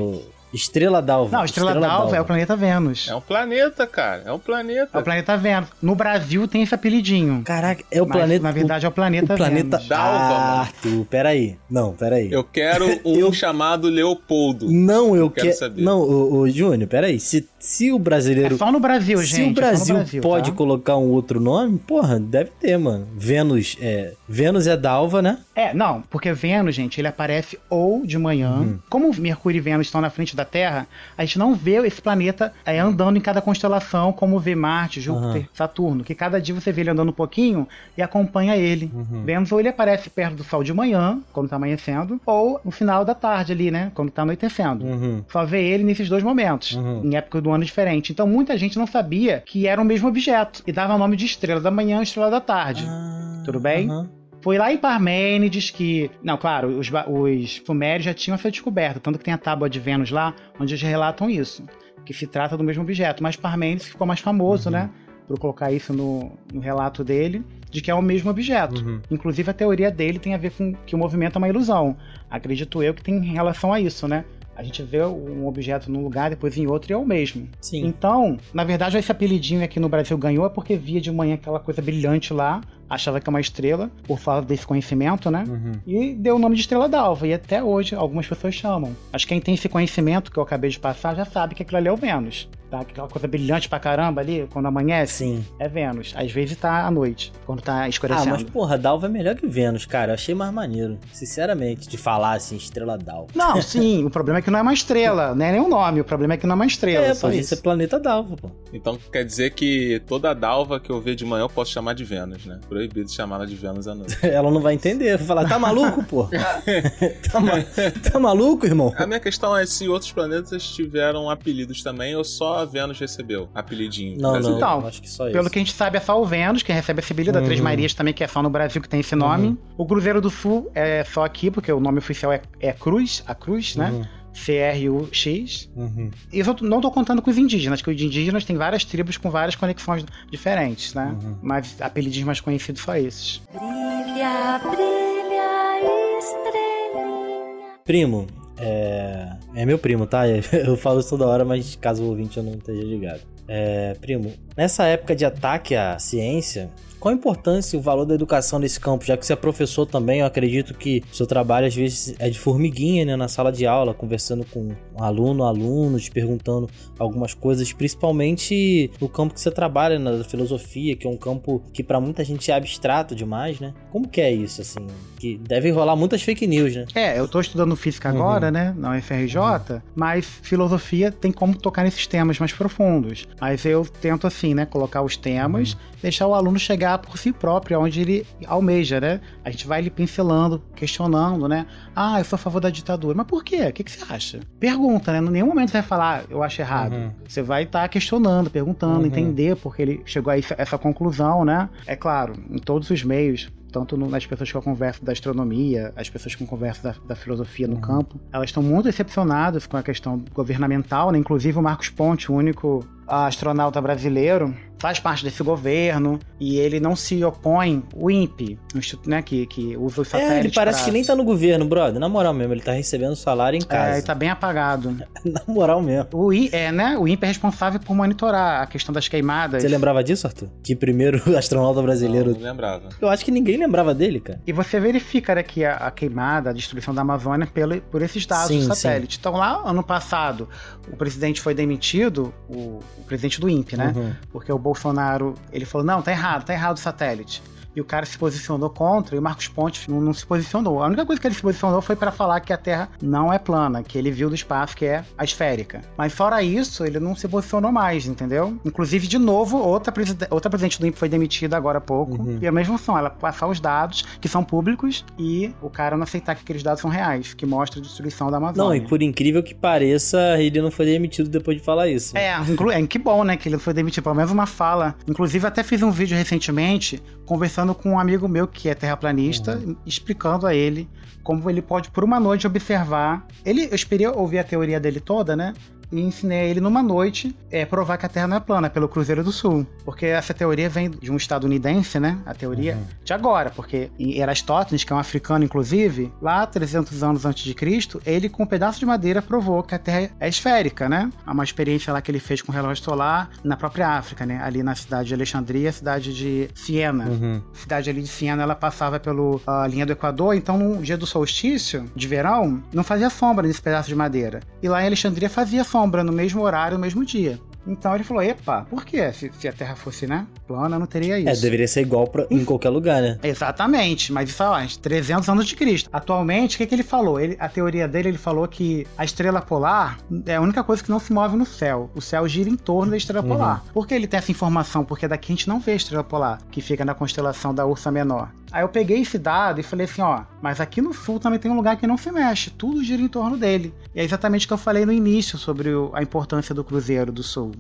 Speaker 4: Estrela d'Alva.
Speaker 6: Não, Estrela, d'Alva é o planeta Vênus.
Speaker 5: É um planeta, cara. É um planeta.
Speaker 6: É o planeta Vênus. No Brasil tem esse apelidinho.
Speaker 4: Caraca, é o
Speaker 6: Mas,
Speaker 4: planeta.
Speaker 6: na verdade é o planeta
Speaker 4: o planeta
Speaker 6: Vênus.
Speaker 5: Dalva,
Speaker 4: ah,
Speaker 5: mano.
Speaker 4: Arthur, peraí. Não, peraí.
Speaker 5: Eu quero um
Speaker 4: Eu-
Speaker 5: chamado Leopoldo.
Speaker 4: Não, eu
Speaker 5: quero
Speaker 4: quero.
Speaker 5: saber.
Speaker 4: Não, o, o Júnior, peraí. Se, se o brasileiro.
Speaker 6: É só no Brasil,
Speaker 4: se
Speaker 6: gente.
Speaker 4: o
Speaker 6: é só no
Speaker 4: Brasil,
Speaker 6: Brasil,
Speaker 4: pode
Speaker 6: tá?
Speaker 4: colocar um outro nome, porra, deve ter, mano. Vênus é. Vênus é Dalva, né?
Speaker 6: É, não, porque Vênus, gente, ele aparece ou de manhã.
Speaker 4: Uhum.
Speaker 6: Como Mercúrio e Vênus estão na frente da Terra, a gente não vê esse planeta é, andando em cada constelação, como vê Marte, Júpiter,
Speaker 4: Uhum.
Speaker 6: Saturno, que cada dia você vê ele andando um pouquinho e acompanha ele.
Speaker 4: Uhum.
Speaker 6: Vênus ou ele aparece perto do Sol de manhã, quando tá amanhecendo, ou no final da tarde ali, né, quando tá anoitecendo.
Speaker 4: Uhum.
Speaker 6: Só vê ele nesses dois momentos.
Speaker 4: Uhum.
Speaker 6: Em época do ano diferente. Então muita gente não sabia que era o mesmo objeto e dava nome de estrela da manhã e estrela da tarde.
Speaker 4: Ah,
Speaker 6: Tudo bem?
Speaker 4: aham.
Speaker 6: Foi lá em Parmênides que. Não, claro, os, os sumérios já tinham essa descoberta, tanto que tem a tábua de Vênus lá, onde eles relatam isso, que se trata do mesmo objeto. Mas Parmênides ficou mais famoso,
Speaker 4: Uhum.
Speaker 6: né? Por colocar isso no, no relato dele, de que é o mesmo objeto.
Speaker 4: Uhum.
Speaker 6: Inclusive a teoria dele tem a ver com que o movimento é uma ilusão. Acredito eu que tem relação a isso, né? A gente vê um objeto num lugar, depois em outro e é o mesmo.
Speaker 4: Sim.
Speaker 6: Então, na verdade, esse apelidinho aqui no Brasil ganhou é porque via de manhã aquela coisa brilhante lá, achava que é uma estrela, por falta desse conhecimento, né?
Speaker 4: Uhum.
Speaker 6: E deu o nome de Estrela d'Alva, e até hoje algumas pessoas chamam. Mas quem tem esse conhecimento que eu acabei de passar já sabe que aquilo ali é o Vênus. Tá? Aquela coisa brilhante pra caramba ali, quando amanhece,
Speaker 4: Sim.
Speaker 6: é Vênus. Às vezes tá à noite, quando tá
Speaker 4: Ah,
Speaker 6: escurecendo.
Speaker 4: mas porra, Dalva é melhor que Vênus, cara. Eu achei mais maneiro. Sinceramente, de falar assim, estrela Dalva.
Speaker 6: Não, sim, o problema é que não é uma estrela, não é nem o nome, o problema é que não é uma estrela.
Speaker 4: É,
Speaker 6: só
Speaker 4: pode
Speaker 6: isso.
Speaker 4: ser planeta Dalva, pô.
Speaker 5: Então quer dizer que toda dalva que eu ver de manhã eu posso chamar de Vênus, né? Proibido chamá-la de Vênus à noite.
Speaker 4: Ela não vai entender. Vai falar, tá maluco, pô? tá, ma- tá maluco, irmão?
Speaker 5: A minha questão é se outros planetas tiveram apelidos também ou só a Vênus recebeu apelidinho.
Speaker 4: Não, não.
Speaker 6: Então,
Speaker 4: eu acho que só isso.
Speaker 6: Pelo que a gente sabe, é só o Vênus, que recebe esse apelido, a Três
Speaker 4: Uhum.
Speaker 6: Marias também, que é só no Brasil que tem esse nome.
Speaker 4: Uhum.
Speaker 6: O Cruzeiro do Sul é só aqui, porque o nome oficial é, é Cruz, a Cruz, né?
Speaker 4: Uhum,
Speaker 6: C-R-U-X.
Speaker 4: uhum.
Speaker 6: E eu não tô contando com os indígenas, que os indígenas têm várias tribos com várias conexões diferentes, né?
Speaker 4: Uhum.
Speaker 6: Mas apelidos mais conhecidos só esses.
Speaker 2: Brilha, brilha, estrelinha.
Speaker 4: Primo, é... é meu primo, tá? Eu falo isso toda hora, mas caso o ouvinte eu não esteja ligado. É, primo, nessa época de ataque à ciência, qual a importância e o valor da educação nesse campo? Já que você é professor também, eu acredito que seu trabalho às vezes é de formiguinha, né? Na sala de aula, conversando com um aluno, alunos, perguntando algumas coisas, principalmente no campo que você trabalha, na filosofia, que é um campo que pra muita gente é abstrato demais, né? Como que é isso, assim? Que deve rolar muitas fake news, né?
Speaker 6: É, eu tô estudando física
Speaker 4: Uhum.
Speaker 6: agora, né, na UFRJ, mas filosofia tem como tocar nesses temas mais profundos. Mas eu tento, assim, né, colocar os temas, deixar o aluno chegar por si próprio, aonde ele almeja, né? A gente vai ele pincelando, questionando, né? Ah, eu sou a favor da ditadura. Mas por quê? O que, que você acha? Pergunta, né? Em nenhum momento você vai falar, "Ah, eu acho errado.
Speaker 4: Uhum.
Speaker 6: Você vai estar questionando, perguntando,
Speaker 4: Uhum.
Speaker 6: entender porque ele chegou a essa, conclusão, né? É claro, em todos os meios, tanto nas pessoas que eu converso da astronomia, as pessoas que eu converso da, da filosofia no
Speaker 4: Uhum.
Speaker 6: campo, elas estão muito decepcionadas com a questão governamental, né? Inclusive o Marcos Ponte, o único astronauta brasileiro, faz parte desse governo e ele não se opõe, o INPE, o instituto, né, que, que usa os
Speaker 4: É,
Speaker 6: satélites
Speaker 4: ele parece
Speaker 6: pra-
Speaker 4: que nem tá no governo, brother. Na moral mesmo, ele tá recebendo salário em
Speaker 6: É,
Speaker 4: casa.
Speaker 6: ele tá bem apagado.
Speaker 4: Na moral mesmo.
Speaker 6: O, I, é, né, o INPE é responsável por monitorar a questão das queimadas.
Speaker 4: Você lembrava disso, Arthur? Que primeiro astronauta brasileiro.
Speaker 5: Não, não lembrava.
Speaker 4: Eu acho que ninguém lembrava dele, cara.
Speaker 6: E você verifica né, que a, a queimada, a destruição da Amazônia pelo, por esses dados
Speaker 4: Sim,
Speaker 6: do satélite. Então lá, ano passado, o presidente foi demitido, o, o presidente do INPE, né?
Speaker 4: Uhum.
Speaker 6: Porque o Bolsonaro, ele falou, não, tá errado, tá errado o satélite. E o cara se posicionou contra e o Marcos Pontes não, não se posicionou. A única coisa que ele se posicionou foi para falar que a Terra não é plana, que ele viu do espaço que é a esférica. Mas fora isso, ele não se posicionou mais, entendeu? Inclusive, de novo, outra, outra presidente do INPE foi demitida agora há pouco.
Speaker 4: Uhum.
Speaker 6: E a mesma função, ela passar os dados que são públicos e o cara não aceitar que aqueles dados são reais, que mostra a destruição da Amazônia.
Speaker 4: Não, e por incrível que pareça, ele não foi demitido depois de falar isso.
Speaker 6: É, é, que bom, né, que ele foi demitido, pelo menos uma fala. Inclusive, até fiz um vídeo recentemente conversando com um amigo meu que é terraplanista, explicando a ele como ele pode, por uma noite, observar. Ele, eu esperei ouvir a teoria dele toda, né? E ensinei a ele numa noite é, provar que a Terra não é plana, pelo Cruzeiro do Sul. Porque essa teoria vem de um estadunidense, né? A teoria
Speaker 4: Uhum.
Speaker 6: de agora, porque em Erastótenes, que é um africano, inclusive, lá 300 anos antes de Cristo, ele com um pedaço de madeira provou que a Terra é esférica, né? É uma experiência lá que ele fez com o relógio solar na própria África, né? Ali na cidade de Alexandria, cidade de Siena.
Speaker 4: Uhum.
Speaker 6: Cidade ali de Siena, ela passava pela linha do Equador, então no dia do solstício de verão, não fazia sombra nesse pedaço de madeira. E lá em Alexandria fazia sombra no mesmo horário, no mesmo dia. Então ele falou, epa, por quê? Se, se a Terra fosse, né, plana, não teria isso.
Speaker 4: É, deveria ser igual pra, em qualquer lugar, né?
Speaker 6: Exatamente, mas isso há 300 anos de Cristo. Atualmente, o que, que ele falou? Ele, a teoria dele, ele falou que a estrela polar é a única coisa que não se move no céu. O céu gira em torno da estrela
Speaker 4: Uhum.
Speaker 6: polar. Por que ele tem essa informação? Porque daqui a gente não vê a estrela polar, que fica na constelação da Ursa Menor. Aí eu peguei esse dado e falei assim, ó, mas aqui no sul também tem um lugar que não se mexe, tudo gira em torno dele. E é exatamente o que eu falei no início sobre o- a importância do Cruzeiro do Sul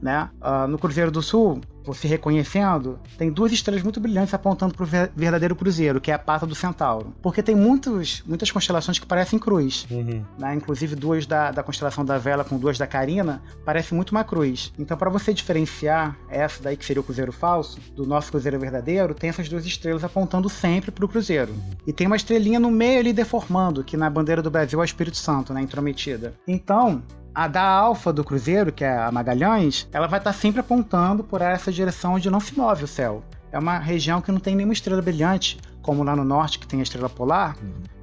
Speaker 6: né? Ah, no Cruzeiro do Sul, você reconhecendo, tem duas estrelas muito brilhantes apontando para o verdadeiro Cruzeiro, que é a pata do Centauro. Porque tem muitos, muitas constelações que parecem cruz.
Speaker 4: Uhum.
Speaker 6: Né? Inclusive duas da, da constelação da Vela com duas da Carina, parece muito uma cruz. Então, para você diferenciar essa daí que seria o Cruzeiro falso do nosso Cruzeiro verdadeiro, tem essas duas estrelas apontando sempre para o Cruzeiro. E tem uma estrelinha no meio ali deformando, que na bandeira do Brasil é o Espírito Santo, né? Intrometida. Então, a da alfa do Cruzeiro, que é a Magalhães, ela vai estar sempre apontando por essa direção onde não se move o céu. É uma região que não tem nenhuma estrela brilhante, como lá no norte, que tem a estrela polar.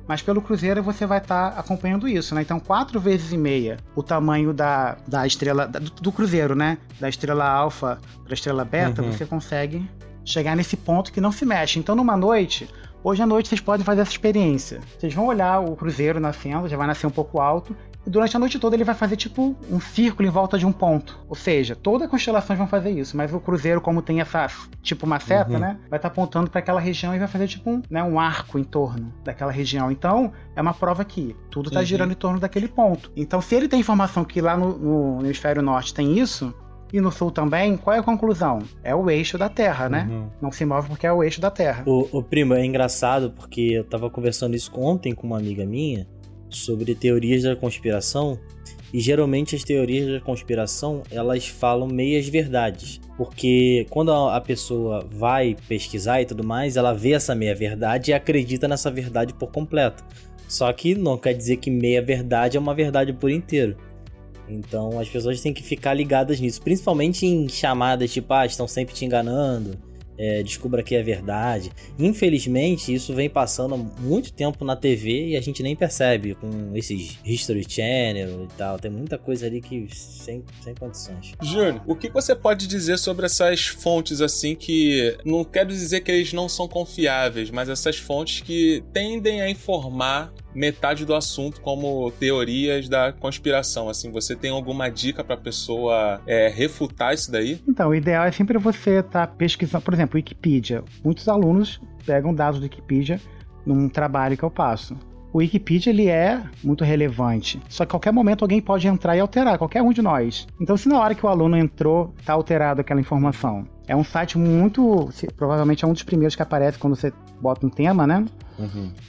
Speaker 6: Mas pelo Cruzeiro você vai estar acompanhando isso, né? Então, quatro vezes e meia o tamanho da, da estrela do, do Cruzeiro, né? Da estrela alfa para a estrela beta,
Speaker 4: Uhum.
Speaker 6: você consegue chegar nesse ponto que não se mexe. Então, numa noite, hoje à noite vocês podem fazer essa experiência. Vocês vão olhar o Cruzeiro nascendo, já vai nascer um pouco alto. E durante a noite toda ele vai fazer tipo um círculo em volta de um ponto. Ou seja, todas as constelações vão fazer isso, mas o Cruzeiro, como tem essa tipo uma seta,
Speaker 4: Uhum.
Speaker 6: né? Vai estar apontando para aquela região e vai fazer tipo um, né, um arco em torno daquela região. Então, é uma prova que tudo está
Speaker 5: Uhum.
Speaker 6: girando em torno daquele ponto. Então, se ele tem informação que lá no, no- no hemisfério norte tem isso, e no sul também, qual é a conclusão? É o eixo da Terra, né?
Speaker 4: Uhum.
Speaker 6: Não se move porque é o eixo da Terra.
Speaker 4: O, o primo, é engraçado porque eu tava conversando isso ontem com uma amiga minha sobre teorias da conspiração e geralmente as teorias da conspiração elas falam meias verdades porque quando a pessoa vai pesquisar e tudo mais ela vê essa meia verdade e acredita nessa verdade por completo. Só que não quer dizer que meia verdade é uma verdade por inteiro. Então as pessoas têm que ficar ligadas nisso principalmente em chamadas tipo ah estão sempre te enganando é, descubra que é verdade. Infelizmente, isso vem passando há muito tempo na TV e a gente nem percebe com esses History Channel e tal. Tem muita coisa ali que sem, sem condições.
Speaker 5: Júnior, o que você pode dizer sobre essas fontes assim que não quero dizer que eles não são confiáveis, mas essas fontes que tendem a informar metade do assunto como teorias da conspiração, assim, você tem alguma dica pra pessoa é, refutar isso daí?
Speaker 6: Então, o ideal é sempre você estar pesquisando, por exemplo, Wikipedia. Muitos alunos pegam dados do Wikipedia num trabalho que eu passo. O Wikipedia ele é muito relevante, só que a qualquer momento alguém pode entrar e alterar, qualquer um de nós. Então, se na hora que o aluno entrou está alterado aquela informação, é um site muito, provavelmente é um dos primeiros que aparece quando você bota um tema, né?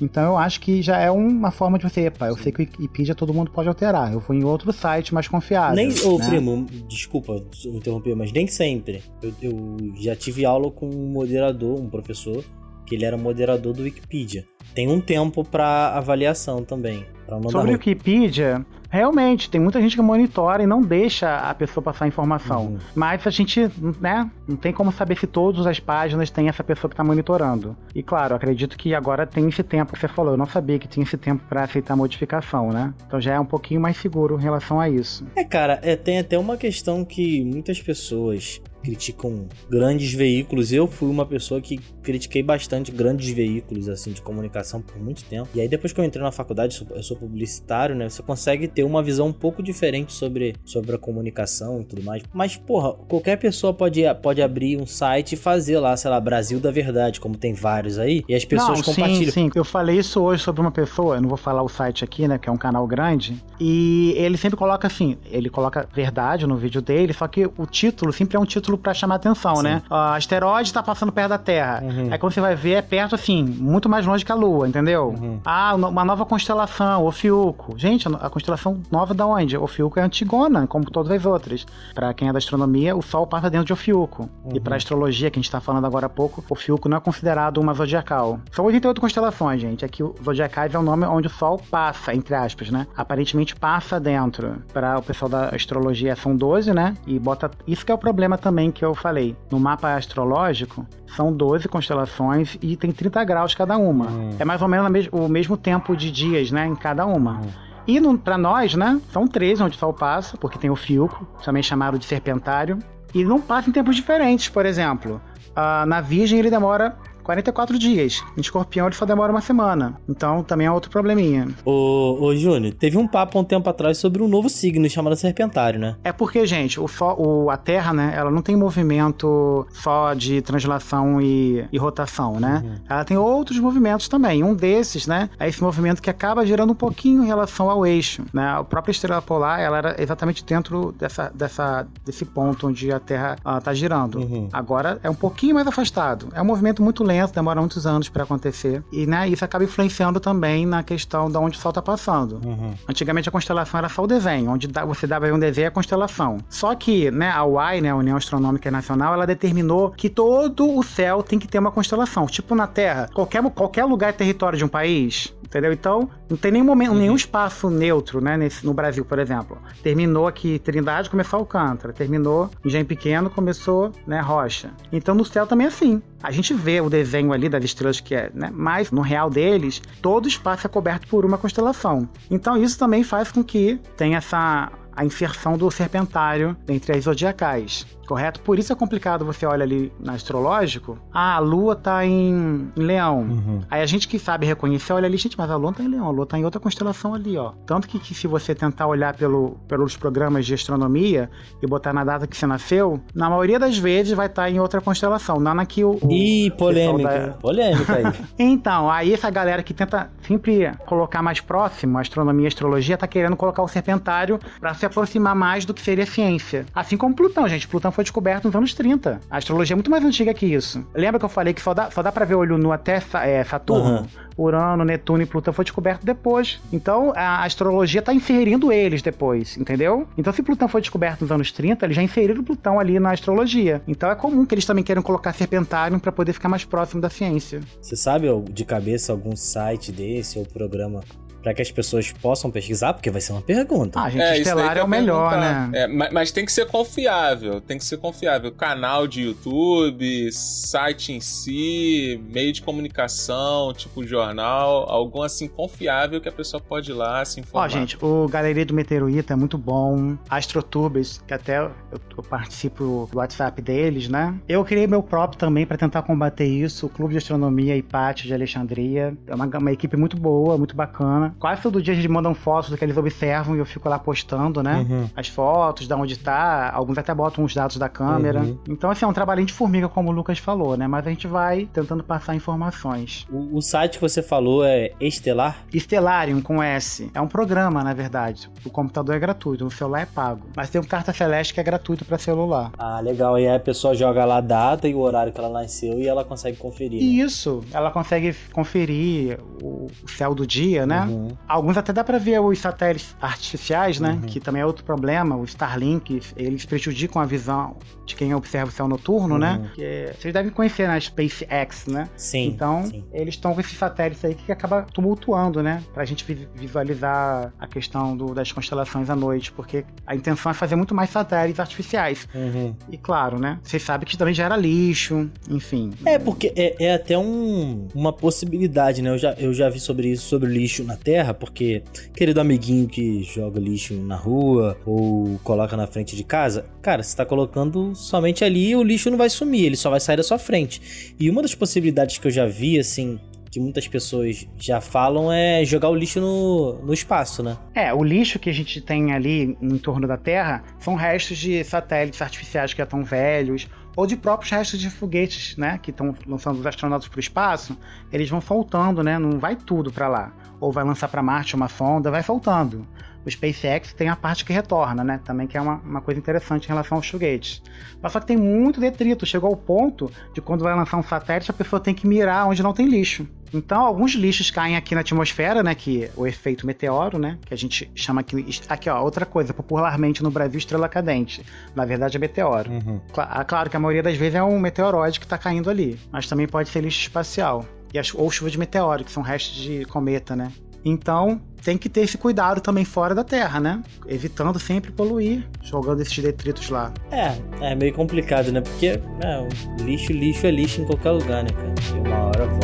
Speaker 6: Então eu acho que já é uma forma de você, epa, eu sei que o Wikipedia todo mundo pode alterar, eu vou em outro site mais confiável.
Speaker 4: Nem, ô
Speaker 6: né?
Speaker 4: primo, desculpa interromper, mas nem sempre. Eu, eu já tive aula com um moderador, um professor, que ele era moderador do Wikipedia. Tem um tempo pra avaliação também. Pra não
Speaker 6: Sobre o. Wikipedia, realmente, tem muita gente que monitora e não deixa a pessoa passar informação.
Speaker 4: Uhum.
Speaker 6: Mas a gente, né, não tem como saber se todas as páginas têm essa pessoa que está monitorando. E claro, acredito que agora tem esse tempo que você falou. Eu não sabia que tinha esse tempo para aceitar modificação, né? Então já é um pouquinho mais seguro em relação a isso.
Speaker 4: É, cara, é, tem até uma questão que muitas pessoas criticam grandes veículos. Eu fui uma pessoa que critiquei bastante grandes veículos assim de comunicação por muito tempo. E aí depois que eu entrei na faculdade, eu sou- publicitário, né? Você consegue ter uma visão um pouco diferente sobre, sobre a comunicação e tudo mais. Mas, porra, qualquer pessoa pode, pode abrir um site e fazer lá, sei lá, Brasil da Verdade, como tem vários aí, e as pessoas
Speaker 6: não,
Speaker 4: compartilham.
Speaker 6: Sim, sim. Eu falei isso hoje sobre uma pessoa, eu não vou falar o site aqui, né, que é um canal grande, e ele sempre coloca assim, ele coloca verdade no vídeo dele, só que o título sempre é um título pra chamar atenção,
Speaker 4: Sim.
Speaker 6: né? Ah, asteroide tá passando perto da Terra.
Speaker 4: Uhum.
Speaker 6: Aí quando você vai ver, é perto assim, muito mais longe que a Lua, entendeu?
Speaker 4: Uhum.
Speaker 6: Ah, uma nova constelação, Ofiuco. Gente, a constelação nova da onde? Ofiuco é antigona, como todas as outras. Pra quem é da astronomia, o Sol passa dentro de Ofiuco. E
Speaker 4: Uhum.
Speaker 6: pra astrologia, que a gente tá falando agora há pouco, Ofiuco não é considerado uma zodiacal. São 88 constelações, gente. Aqui o zodiacais é o nome onde o Sol passa, entre aspas, né? Aparentemente passa dentro. Para o pessoal da astrologia são 12, né? E bota. Isso que é o problema também que eu falei. No mapa astrológico, são 12 constelações e tem 30 graus cada uma.
Speaker 4: Hum.
Speaker 6: É mais ou menos o mesmo tempo de dias, né? Em cada uma.
Speaker 4: Hum.
Speaker 6: E pra nós, né, são três onde o Sol passa, porque tem o Fiuco, também chamado de Serpentário. E não passa em tempos diferentes, por exemplo. Uh, na Virgem ele demora 44 dias. Em escorpião ele só demora uma semana. Então também é outro probleminha.
Speaker 4: Ô, ô Júnior, teve um papo um tempo atrás sobre um novo signo chamado Serpentário, né?
Speaker 6: É porque, gente, o, o a Terra, né, ela não tem movimento só de translação e, e rotação, né? Uhum. Ela tem outros movimentos também. Um desses, né, é esse movimento que acaba gerando um pouquinho em relação ao eixo, né? A própria estrela polar, ela era exatamente dentro dessa, dessa, desse ponto onde a Terra está girando. Uhum. Agora é um pouquinho mais afastado. É um movimento muito lento lento, demora muitos anos para acontecer. E né, isso acaba influenciando também na questão de onde o Sol está passando. Uhum. Antigamente a constelação era só o desenho, onde você dava um desenho a constelação. Só que né, a UAI, né, a União Astronômica Nacional, ela determinou que todo o céu tem que ter uma constelação. Tipo na Terra, qualquer, qualquer lugar é território de um país, entendeu? Então, não tem nenhum momento, uhum. nenhum espaço neutro, né, nesse, no Brasil, por exemplo. Terminou aqui Trindade, começou Alcântara. Terminou em Pequeno, começou, né, Rocha. Então no céu também é assim. A gente vê o desenho ali das estrelas que é, né? Mas no real deles, todo o espaço é coberto por uma constelação. Então isso também faz com que tenha essa a inserção do serpentário entre as zodiacais correto? Por isso é complicado você olha ali no astrológico, ah, a lua tá em, em leão. Uhum. Aí a gente que sabe reconhecer, olha ali, gente, mas a lua tá em leão, a lua tá em outra constelação ali, ó. Tanto que, que se você tentar olhar pelo, pelos programas de astronomia e botar na data que você nasceu, na maioria das vezes vai estar tá em outra constelação, não na que o...
Speaker 4: Ih, polêmica, da... polêmica aí.
Speaker 6: então, aí essa galera que tenta sempre colocar mais próximo a astronomia e a astrologia tá querendo colocar o serpentário para se aproximar mais do que seria ciência. Assim como Plutão, gente. Plutão foi descoberto nos anos 30. A astrologia é muito mais antiga que isso. Lembra que eu falei que só dá, só dá pra ver olho nu até é, Saturno? Uhum. Urano, Netuno e Plutão foi descoberto depois. Então a astrologia tá inserindo eles depois, entendeu? Então se Plutão foi descoberto nos anos 30, eles já inseriram Plutão ali na astrologia. Então é comum que eles também queiram colocar Serpentário para poder ficar mais próximo da ciência.
Speaker 4: Você sabe de cabeça algum site desse ou programa para que as pessoas possam pesquisar, porque vai ser uma pergunta.
Speaker 6: Ah, gente, é, Estelar é o melhor, perguntar.
Speaker 5: né? É, mas, mas, tem que ser confiável, tem que ser confiável. Canal de YouTube, site em si, meio de comunicação, tipo jornal, algum assim confiável que a pessoa pode ir lá se informar.
Speaker 6: Ó, gente, o Galeria do Meteorito é muito bom. Astrotubers, que até eu, eu participo do WhatsApp deles, né? Eu criei meu próprio também para tentar combater isso. O Clube de Astronomia Hipátio de Alexandria. É uma, uma equipe muito boa, muito bacana. Quase todo dia eles mandam fotos do que eles observam e eu fico lá postando, né? Uhum. As fotos, da onde tá. Alguns até botam os dados da câmera. Uhum. Então, assim, é um trabalhinho de formiga, como o Lucas falou, né? Mas a gente vai tentando passar informações.
Speaker 4: O, o site que você falou é Estelar?
Speaker 6: Estelarium, com S. É um programa, na verdade. O computador é gratuito, o celular é pago. Mas tem um Carta Celeste que é gratuito para celular.
Speaker 4: Ah, legal. E aí a pessoa joga lá a data e o horário que ela nasceu e ela consegue conferir. Né?
Speaker 6: Isso. Ela consegue conferir o céu do dia, né? Uhum. Uhum. Alguns até dá para ver os satélites artificiais, né? Uhum. Que também é outro problema. Os Starlink, eles prejudicam a visão de quem observa o céu noturno, né? uhum. né? Que vocês devem conhecer na né? SpaceX, né?
Speaker 4: Sim.
Speaker 6: Então,
Speaker 4: sim.
Speaker 6: eles estão com esses satélites aí que acaba tumultuando, né? Pra gente visualizar a questão do, das constelações à noite, porque a intenção é fazer muito mais satélites artificiais. Uhum. E claro, né? Vocês sabem que também gera lixo, enfim.
Speaker 4: É, porque é, é até um, uma possibilidade, né? Eu já, eu já vi sobre isso, sobre lixo na Terra, porque querido amiguinho que joga lixo na rua ou coloca na frente de casa, cara, você tá colocando somente ali o lixo não vai sumir, ele só vai sair da sua frente. E uma das possibilidades que eu já vi, assim, que muitas pessoas já falam é jogar o lixo no, no espaço, né?
Speaker 6: É, o lixo que a gente tem ali em torno da Terra são restos de satélites artificiais que já estão velhos ou de próprios restos de foguetes, né, que estão lançando os astronautas para o espaço, eles vão faltando, né, não vai tudo para lá. Ou vai lançar para Marte uma sonda, vai faltando. O SpaceX tem a parte que retorna, né, também que é uma, uma coisa interessante em relação aos foguetes. Mas só que tem muito detrito, chegou ao ponto de quando vai lançar um satélite a pessoa tem que mirar onde não tem lixo. Então, alguns lixos caem aqui na atmosfera, né? Que o efeito meteoro, né? Que a gente chama aqui. Aqui, ó, outra coisa, popularmente no Brasil, estrela cadente. Na verdade, é meteoro. Uhum. Ah, claro que a maioria das vezes é um meteoróide que está caindo ali. Mas também pode ser lixo espacial. E as, ou chuva de meteoro, que são restos de cometa, né? Então, tem que ter esse cuidado também fora da Terra, né? Evitando sempre poluir, jogando esses detritos lá.
Speaker 4: É, é meio complicado, né? Porque é, lixo, lixo é lixo em qualquer lugar, né, cara? E uma hora volta.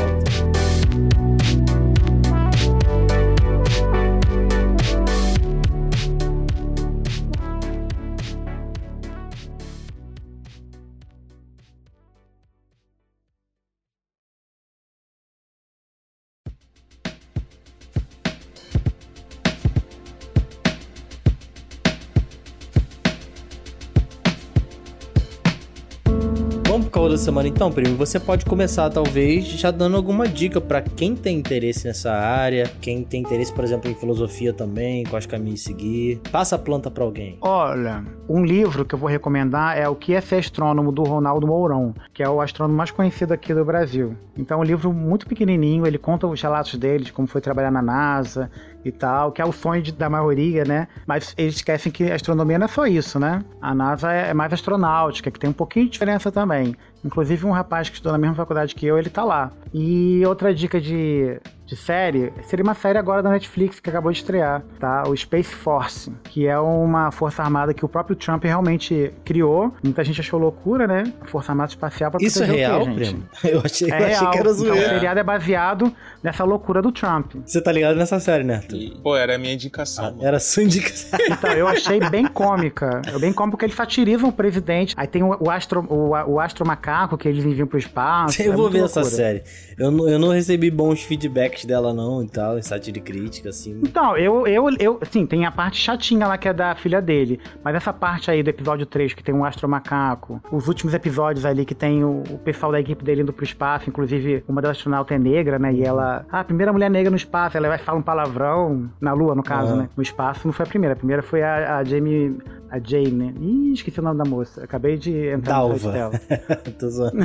Speaker 4: Semana então, primo, você pode começar talvez já dando alguma dica pra quem tem interesse nessa área, quem tem interesse, por exemplo, em filosofia também, quais caminhos seguir. Passa a planta pra alguém.
Speaker 6: Olha, um livro que eu vou recomendar é O que é ser astrônomo do Ronaldo Mourão, que é o astrônomo mais conhecido aqui do Brasil. Então é um livro muito pequenininho, ele conta os relatos dele, de como foi trabalhar na NASA e tal, que é o sonho de- da maioria, né? Mas eles esquecem que a astronomia não é só isso, né? A NASA é é mais astronáutica, que tem um pouquinho de diferença também. Inclusive um rapaz que estudou na mesma faculdade que eu, ele tá lá. E outra dica de, de série, seria uma série agora da Netflix que acabou de estrear, tá? O Space Force, que é uma força armada que o próprio Trump realmente criou. Muita gente achou loucura, né? Força Armada Espacial pra
Speaker 4: Isso é
Speaker 6: proteger
Speaker 4: real,
Speaker 6: o quê, gente?
Speaker 4: primo? Eu achei, eu
Speaker 6: É
Speaker 4: achei
Speaker 6: real.
Speaker 4: que era
Speaker 6: Então, o
Speaker 4: zoeira.
Speaker 6: seriado é baseado nessa loucura do Trump.
Speaker 4: Você tá ligado nessa série, né?
Speaker 5: E, pô, era a minha indicação.
Speaker 4: Ah, era sua indicação.
Speaker 6: Então, eu achei bem cômica. É bem cômico porque eles satirizam o presidente. Aí tem o, o astro, o, o astro macaco que eles enviam pro espaço.
Speaker 4: Eu
Speaker 6: é
Speaker 4: vou ver essa
Speaker 6: loucura.
Speaker 4: série. Eu não, eu não recebi bons feedbacks dela, não, e tal, em sátira e crítica, assim.
Speaker 6: Então, eu, eu, eu, sim, tem a parte chatinha lá que é da filha dele. Mas essa parte aí do episódio 3, que tem um astro macaco, os últimos episódios ali que tem o, o pessoal da equipe dele indo pro espaço, inclusive uma das astronautas é negra, né? E ela. Ah, a primeira mulher negra no espaço, ela vai falar um palavrão, na Lua, no caso,
Speaker 4: Aham.
Speaker 6: né? No espaço não foi a primeira. A primeira foi a, a Jamie. A Jane, né? Ih, esqueci o nome da moça. Acabei de entrar no
Speaker 4: Dalva.
Speaker 6: dela.
Speaker 4: Tô zoando.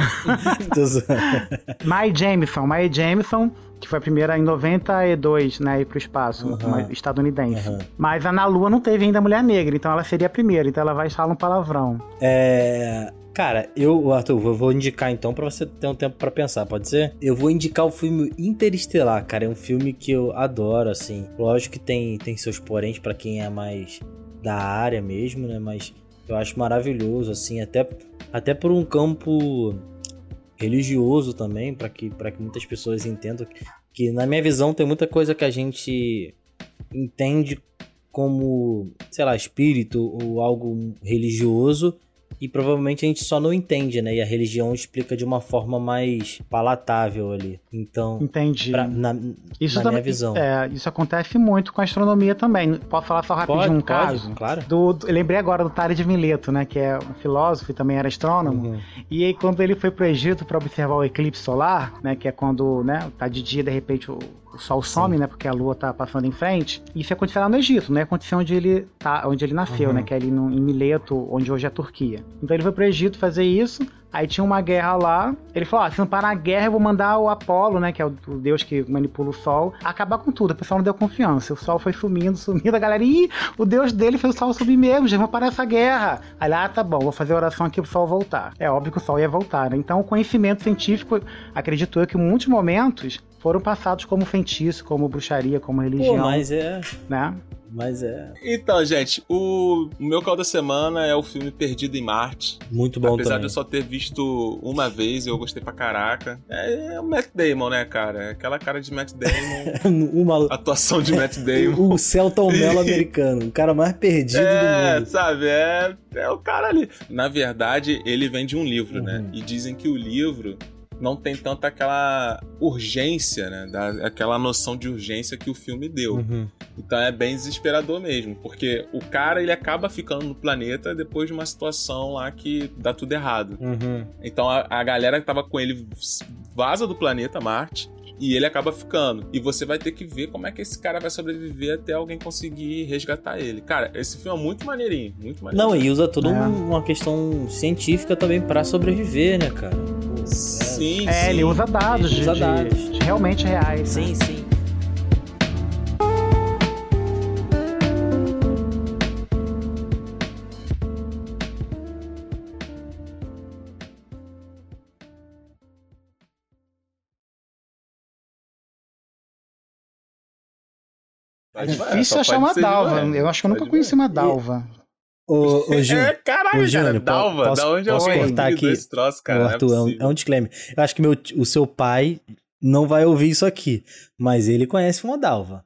Speaker 4: Tô zoando.
Speaker 6: Mae Jameson, Mae Jameson, que foi a primeira em 92, né, ir pro espaço, uma estadunidense. Mas a na Lua não teve ainda mulher negra, então ela seria a primeira, então ela vai falar um palavrão.
Speaker 4: É. Cara, eu, Arthur, eu vou indicar então pra você ter um tempo pra pensar, pode ser? Eu vou indicar o filme Interestelar, cara. É um filme que eu adoro, assim. Lógico que tem, tem seus poréns pra quem é mais da área mesmo, né? Mas eu acho maravilhoso, assim, até, até por um campo religioso também, pra que, que muitas pessoas entendam que, que, na minha visão, tem muita coisa que a gente entende como, sei lá, espírito ou algo religioso e provavelmente a gente só não entende, né? E a religião explica de uma forma mais palatável ali. Então,
Speaker 6: Entendi.
Speaker 4: pra- na,
Speaker 6: isso
Speaker 4: na
Speaker 6: também,
Speaker 4: minha visão.
Speaker 6: É, isso acontece muito com a astronomia também. Posso falar só rapidinho
Speaker 4: pode,
Speaker 6: um
Speaker 4: pode,
Speaker 6: caso?
Speaker 4: claro.
Speaker 6: Do, do- eu lembrei agora do Tales de Mileto, né? Que é um filósofo e também era astrônomo.
Speaker 4: Uhum.
Speaker 6: E aí, quando ele foi pro Egito para observar o eclipse solar, né? Que é quando, né, tá de dia, de repente o, o sol some, né? Porque a lua tá passando em frente. Isso aconteceu lá no Egito, né? Aconteceu onde ele tá, onde ele nasceu,
Speaker 4: Uhum.
Speaker 6: né? Que é ali no, em Mileto, onde hoje é a Turquia. Então ele foi pro Egito fazer isso. Aí tinha uma guerra lá. Ele falou: ah, se não parar a guerra, eu vou mandar o Apolo, né? Que é o, o deus que manipula o sol, acabar com tudo. O pessoal não deu confiança. O sol foi sumindo, sumindo. A galera, ih, o deus dele fez o sol subir mesmo, já vou parar essa guerra. Aí, lá, ah, tá bom, vou fazer oração aqui pro sol voltar. É óbvio que o sol ia voltar, né? Então, o conhecimento científico, acredito eu que em muitos momentos foram passados como feitiço, como bruxaria, como religião,
Speaker 4: Pô, mas é.
Speaker 6: né?
Speaker 4: Mas é.
Speaker 5: Então, gente, o meu call da semana é o filme Perdido em Marte.
Speaker 4: Muito bom
Speaker 5: Apesar
Speaker 4: também.
Speaker 5: de eu só ter visto uma vez e eu gostei pra caraca. É, é o Matt Damon, né, cara? É aquela cara de Matt Damon.
Speaker 4: maluco.
Speaker 5: atuação de Matt Damon.
Speaker 4: O Celton Mello americano, o cara mais perdido
Speaker 5: É,
Speaker 4: do mundo.
Speaker 5: sabe? É, é o cara ali. Na verdade, ele vem de um livro, né?
Speaker 4: Uhum.
Speaker 5: E dizem que o livro não tem tanta aquela urgência, né? Da, aquela noção de urgência que o filme deu.
Speaker 4: Uhum.
Speaker 5: Então é bem desesperador mesmo, porque o cara ele acaba ficando no planeta depois de uma situação lá que dá tudo errado.
Speaker 4: Uhum.
Speaker 5: Então a, a galera que tava com ele vaza do planeta Marte e ele acaba ficando. E você vai ter que ver como é que esse cara vai sobreviver até alguém conseguir resgatar ele. Cara, esse filme é muito maneirinho, muito maneirinho.
Speaker 4: Não, e usa toda
Speaker 6: É.
Speaker 4: um- uma questão científica também pra sobreviver, né, cara?
Speaker 5: Sim,
Speaker 6: É,
Speaker 5: sim.
Speaker 6: ele usa dados,
Speaker 4: Ele usa
Speaker 6: de,
Speaker 4: dados.
Speaker 6: de realmente reais. né?
Speaker 4: Sim, sim.
Speaker 5: Pode-
Speaker 6: É
Speaker 5: só
Speaker 6: difícil achar uma
Speaker 5: de
Speaker 6: dalva. Eu acho que eu nunca conheci uma dalva.
Speaker 4: Ô, ô, Júnior.
Speaker 5: É, caralho,
Speaker 4: Ô,
Speaker 5: cara,
Speaker 4: Júnior, po-
Speaker 5: Dalva,
Speaker 4: posso-
Speaker 5: da onde eu
Speaker 4: posso
Speaker 5: ouvi
Speaker 4: cortar aqui?
Speaker 5: esse troço, cara? É
Speaker 4: Arthur, é, um, é um disclaimer. Eu acho que meu, o seu pai não vai ouvir isso aqui, mas ele conhece uma Dalva.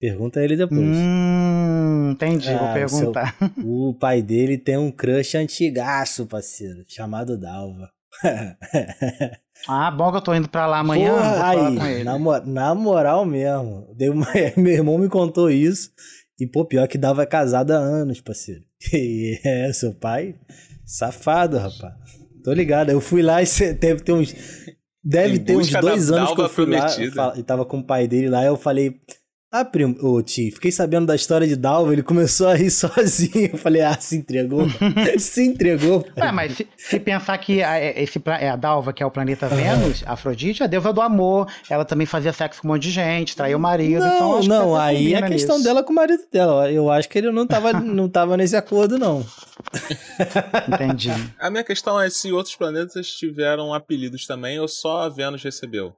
Speaker 4: Pergunta a ele depois.
Speaker 6: Hum, entendi,
Speaker 4: Ah,
Speaker 6: vou
Speaker 4: o seu-
Speaker 6: perguntar.
Speaker 4: O pai dele tem um crush antigaço, parceiro, chamado Dalva.
Speaker 6: Ah, bom que eu tô indo pra lá amanhã. vou
Speaker 4: Porra,
Speaker 6: falar
Speaker 4: aí,
Speaker 6: com ele.
Speaker 4: na, na moral mesmo. Deu uma- meu irmão me contou isso. E, pô, pior que Dalva é casado há anos, parceiro. E é, seu pai, safado, rapaz. Tô ligado. Eu fui lá e deve ter uns. Deve ter uns dois anos que eu fui lá
Speaker 5: prometida.
Speaker 4: fa- e tava com o pai dele lá. Eu falei. Ah, primo, ô tio, fiquei sabendo da história de Dalva. Ele começou a rir sozinho. Eu falei, ah, se entregou. se entregou.
Speaker 6: Ah, mas se, se pensar que a, é- esse, é a Dalva, que é o planeta Vênus, a Afrodite, é a deusa do amor. Ela também fazia sexo com um monte de gente, traía o marido. então
Speaker 4: Não,
Speaker 6: acho que
Speaker 4: não, aí é
Speaker 6: combina
Speaker 4: questão
Speaker 6: nisso.
Speaker 4: dela com o marido dela. Eu acho que ele não tava, não tava nesse acordo, não.
Speaker 6: Entendi.
Speaker 5: A minha questão é se outros planetas tiveram apelidos também ou só a Vênus recebeu.